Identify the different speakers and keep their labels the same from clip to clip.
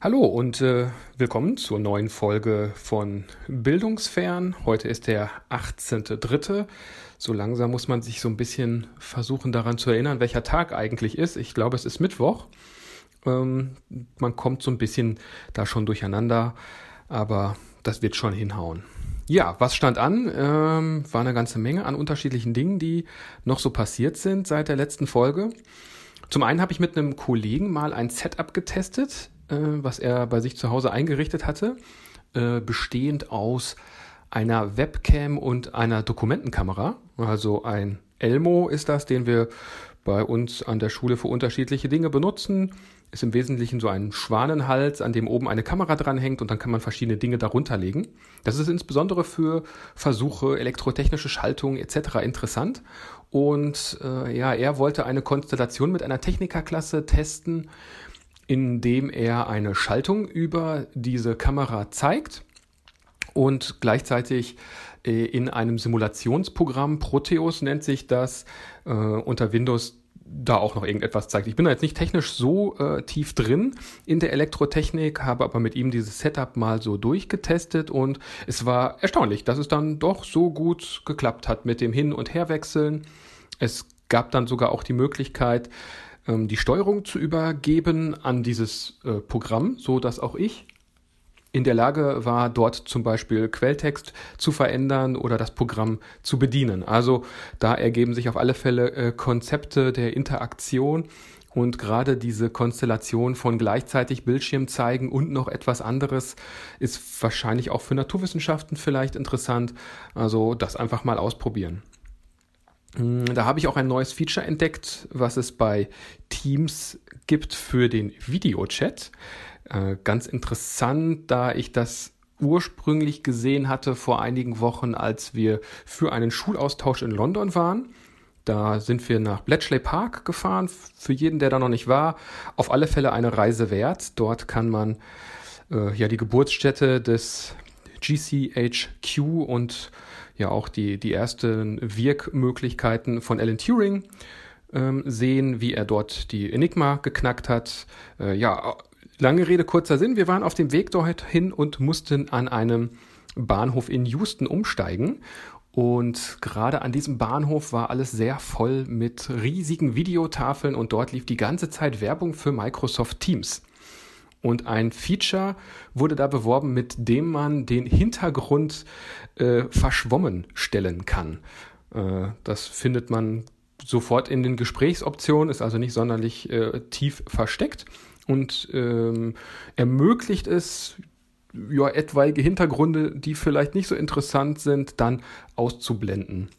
Speaker 1: Hallo und äh, willkommen zur neuen Folge von Bildungsfern. Heute ist der 18.3. So langsam muss man sich so ein bisschen versuchen daran zu erinnern, welcher Tag eigentlich ist. Ich glaube, es ist Mittwoch. Ähm, man kommt so ein bisschen da schon durcheinander, aber das wird schon hinhauen. Ja, was stand an? Ähm, war eine ganze Menge an unterschiedlichen Dingen, die noch so passiert sind seit der letzten Folge. Zum einen habe ich mit einem Kollegen mal ein Setup getestet, was er bei sich zu Hause eingerichtet hatte, äh, bestehend aus einer Webcam und einer Dokumentenkamera. Also ein Elmo ist das, den wir bei uns an der Schule für unterschiedliche Dinge benutzen. Ist im Wesentlichen so ein Schwanenhals, an dem oben eine Kamera dranhängt und dann kann man verschiedene Dinge darunter legen. Das ist insbesondere für Versuche, elektrotechnische Schaltungen etc. interessant. Und äh, ja, er wollte eine Konstellation mit einer Technikerklasse testen, indem er eine Schaltung über diese Kamera zeigt und gleichzeitig äh, in einem Simulationsprogramm, Proteus nennt sich das, äh, unter Windows da auch noch irgendetwas zeigt. Ich bin da jetzt nicht technisch so äh, tief drin in der Elektrotechnik, habe aber mit ihm dieses Setup mal so durchgetestet und es war erstaunlich, dass es dann doch so gut geklappt hat mit dem Hin- und Herwechseln. Es gab dann sogar auch die Möglichkeit, ähm, die Steuerung zu übergeben an dieses äh, Programm, so dass auch ich in der Lage war, dort zum Beispiel Quelltext zu verändern oder das Programm zu bedienen. Also da ergeben sich auf alle Fälle äh, Konzepte der Interaktion und gerade diese Konstellation von gleichzeitig Bildschirm zeigen und noch etwas anderes ist wahrscheinlich auch für Naturwissenschaften vielleicht interessant. Also das einfach mal ausprobieren. Hm, da habe ich auch ein neues Feature entdeckt, was es bei Teams gibt für den Videochat. Äh, ganz interessant, da ich das ursprünglich gesehen hatte vor einigen Wochen, als wir für einen Schulaustausch in London waren. Da sind wir nach Bletchley Park gefahren. Für jeden, der da noch nicht war, auf alle Fälle eine Reise wert. Dort kann man äh, ja die Geburtsstätte des GCHQ und ja auch die, die ersten Wirkmöglichkeiten von Alan Turing ähm, sehen, wie er dort die Enigma geknackt hat. Äh, ja, lange Rede, kurzer Sinn. Wir waren auf dem Weg dorthin und mussten an einem Bahnhof in Houston umsteigen. Und gerade an diesem Bahnhof war alles sehr voll mit riesigen Videotafeln und dort lief die ganze Zeit Werbung für Microsoft Teams. Und ein Feature wurde da beworben, mit dem man den Hintergrund äh, verschwommen stellen kann. Äh, das findet man sofort in den Gesprächsoptionen, ist also nicht sonderlich äh, tief versteckt und ähm, ermöglicht es, ja, etwaige Hintergründe, die vielleicht nicht so interessant sind, dann auszublenden.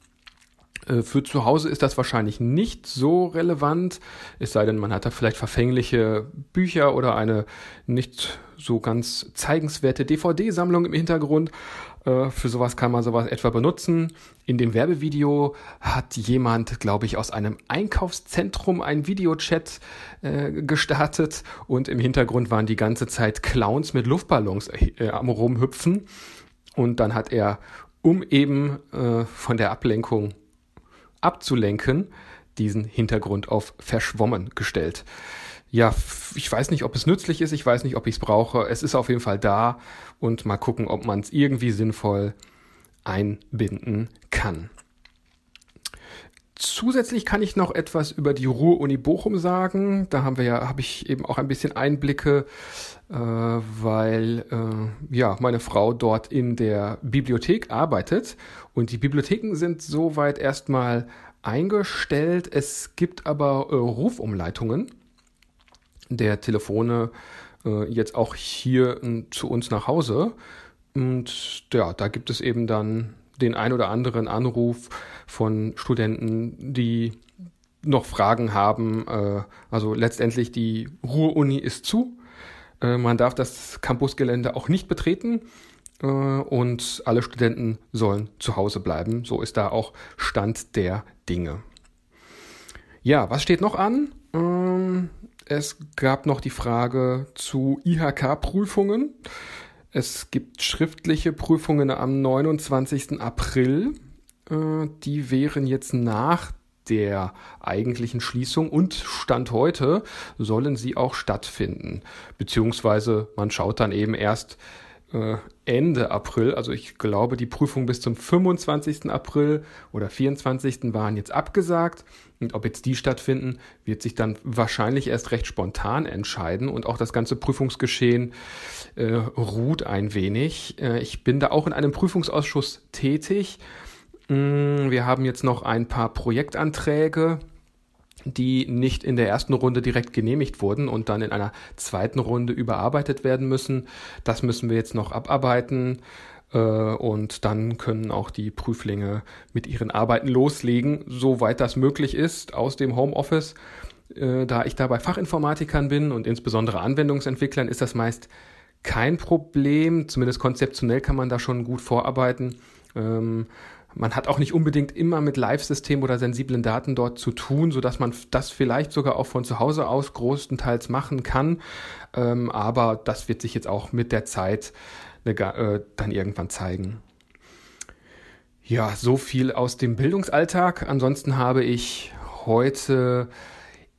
Speaker 1: Äh, für zu Hause ist das wahrscheinlich nicht so relevant, es sei denn, man hat da vielleicht verfängliche Bücher oder eine nicht so ganz zeigenswerte DVD-Sammlung im Hintergrund. Äh, für sowas kann man sowas etwa benutzen. In dem Werbevideo hat jemand, glaube ich, aus einem Einkaufszentrum einen Videochat äh, gestartet und im Hintergrund waren die ganze Zeit Clowns mit Luftballons äh, am Rumhüpfen. Und dann hat er, um eben äh, von der Ablenkung abzulenken, diesen Hintergrund auf verschwommen gestellt. Ja, ich weiß nicht, ob es nützlich ist, ich weiß nicht, ob ich es brauche. Es ist auf jeden Fall da und mal gucken, ob man es irgendwie sinnvoll einbinden kann. Zusätzlich kann ich noch etwas über die Ruhr-Uni Bochum sagen. Da haben wir ja, habe ich eben auch ein bisschen Einblicke, äh, weil äh, ja meine Frau dort in der Bibliothek arbeitet und die Bibliotheken sind soweit erstmal eingestellt. Es gibt aber äh, Rufumleitungen der Telefone äh, jetzt auch hier äh, zu uns nach Hause. Und ja, da gibt es eben dann den ein oder anderen Anruf von Studenten, die noch Fragen haben. Äh, also letztendlich die Ruhr-Uni ist zu. Äh, man darf das Campusgelände auch nicht betreten äh, und alle Studenten sollen zu Hause bleiben. So ist da auch Stand der Dinge. Ja, was steht noch an? Ähm, es gab noch die Frage zu IHK-Prüfungen. Es gibt schriftliche Prüfungen am 29. April. Äh, die wären jetzt nach der eigentlichen Schließung und Stand heute sollen sie auch stattfinden. Beziehungsweise man schaut dann eben erst äh, Ende April, also ich glaube, die Prüfung bis zum 25. April oder 24. waren jetzt abgesagt. Und ob jetzt die stattfinden, wird sich dann wahrscheinlich erst recht spontan entscheiden. Und auch das ganze Prüfungsgeschehen äh, ruht ein wenig. Äh, ich bin da auch in einem Prüfungsausschuss tätig. Mm, wir haben jetzt noch ein paar Projektanträge die nicht in der ersten Runde direkt genehmigt wurden und dann in einer zweiten Runde überarbeitet werden müssen. Das müssen wir jetzt noch abarbeiten äh, und dann können auch die Prüflinge mit ihren Arbeiten loslegen, soweit das möglich ist, aus dem Homeoffice. Äh, da ich da bei Fachinformatikern bin und insbesondere Anwendungsentwicklern, ist das meist kein Problem. Zumindest konzeptionell kann man da schon gut vorarbeiten. Man hat auch nicht unbedingt immer mit Live-System oder sensiblen Daten dort zu tun, so dass man das vielleicht sogar auch von zu Hause aus größtenteils machen kann. Ähm, aber das wird sich jetzt auch mit der Zeit äh, dann irgendwann zeigen. Ja, so viel aus dem Bildungsalltag. Ansonsten habe ich heute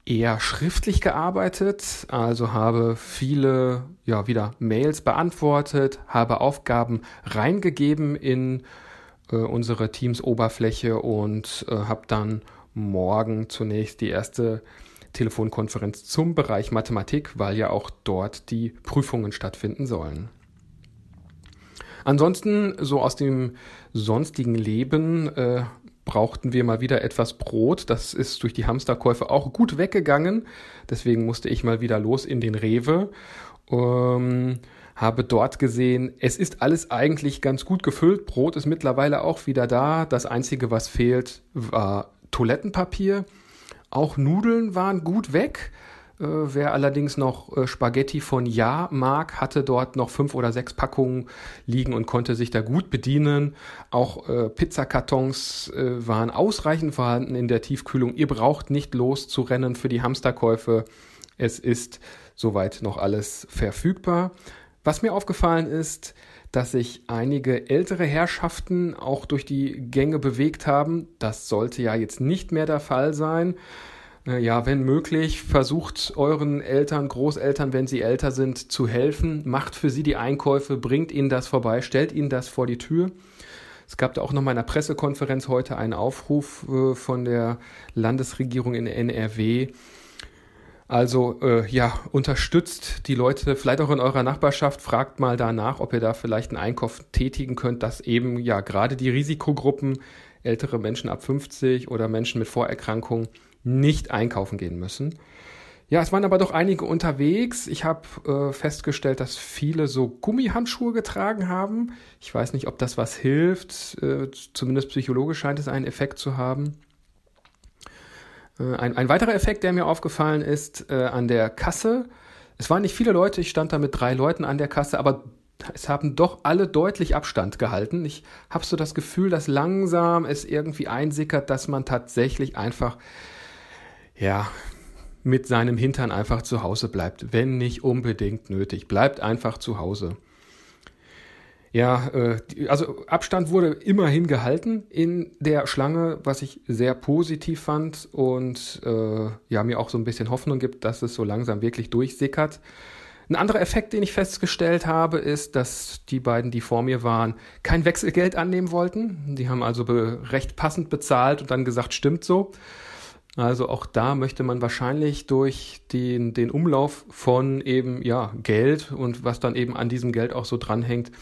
Speaker 1: eher schriftlich gearbeitet, also habe viele, ja, wieder Mails beantwortet, habe Aufgaben reingegeben in äh, unsere Teams-Oberfläche und äh, habe dann morgen zunächst die erste Telefonkonferenz zum Bereich Mathematik, weil ja auch dort die Prüfungen stattfinden sollen. Ansonsten, so aus dem sonstigen Leben, äh, brauchten wir mal wieder etwas Brot. Das ist durch die Hamsterkäufe auch gut weggegangen. Deswegen musste ich mal wieder los in den Rewe. Ähm, habe dort gesehen, es ist alles eigentlich ganz gut gefüllt. Brot ist mittlerweile auch wieder da. Das Einzige, was fehlt, war Toilettenpapier. Auch Nudeln waren gut weg. Äh, wer allerdings noch äh, Spaghetti von Ja mag, hatte dort noch fünf oder sechs Packungen liegen und konnte sich da gut bedienen. Auch äh, Pizzakartons äh, waren ausreichend vorhanden in der Tiefkühlung. Ihr braucht nicht loszurennen für die Hamsterkäufe. Es ist soweit noch alles verfügbar. Was mir aufgefallen ist, dass sich einige ältere Herrschaften auch durch die Gänge bewegt haben. Das sollte ja jetzt nicht mehr der Fall sein. Äh, ja, wenn möglich, versucht euren Eltern, Großeltern, wenn sie älter sind, zu helfen. Macht für sie die Einkäufe, bringt ihnen das vorbei, stellt ihnen das vor die Tür. Es gab da auch noch mal in einer Pressekonferenz heute einen Aufruf äh, von der Landesregierung in NRW, also äh, ja, unterstützt die Leute vielleicht auch in eurer Nachbarschaft, fragt mal danach, ob ihr da vielleicht einen Einkauf tätigen könnt, dass eben ja gerade die Risikogruppen, ältere Menschen ab 50 oder Menschen mit Vorerkrankungen nicht einkaufen gehen müssen. Ja, es waren aber doch einige unterwegs. Ich habe äh, festgestellt, dass viele so Gummihandschuhe getragen haben. Ich weiß nicht, ob das was hilft. Äh, zumindest psychologisch scheint es einen Effekt zu haben. Äh, ein, ein weiterer Effekt, der mir aufgefallen ist, äh, an der Kasse. Es waren nicht viele Leute, ich stand da mit drei Leuten an der Kasse, aber es haben doch alle deutlich Abstand gehalten. Ich habe so das Gefühl, dass langsam es irgendwie einsickert, dass man tatsächlich einfach, ja, mit seinem Hintern einfach zu Hause bleibt, wenn nicht unbedingt nötig. Bleibt einfach zu Hause. Ja, äh, also Abstand wurde immerhin gehalten in der Schlange, was ich sehr positiv fand und äh, ja mir auch so ein bisschen Hoffnung gibt, dass es so langsam wirklich durchsickert. Ein anderer Effekt, den ich festgestellt habe, ist, dass die beiden, die vor mir waren, kein Wechselgeld annehmen wollten. Die haben also recht passend bezahlt und dann gesagt, stimmt so. Also auch da möchte man wahrscheinlich durch den, den Umlauf von eben ja Geld und was dann eben an diesem Geld auch so dranhängt,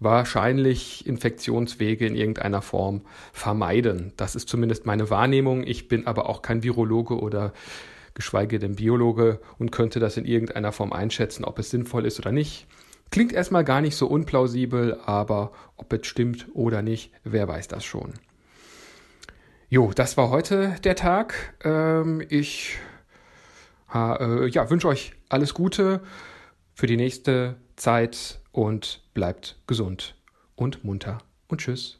Speaker 1: wahrscheinlich Infektionswege in irgendeiner Form vermeiden. Das ist zumindest meine Wahrnehmung. Ich bin aber auch kein Virologe oder geschweige denn Biologe und könnte das in irgendeiner Form einschätzen, ob es sinnvoll ist oder nicht. Klingt erstmal gar nicht so unplausibel, aber ob es stimmt oder nicht, wer weiß das schon. Jo, das war heute der Tag. Ähm, ich äh, ja, wünsche euch alles Gute für die nächste Zeit und bleibt gesund und munter und tschüss.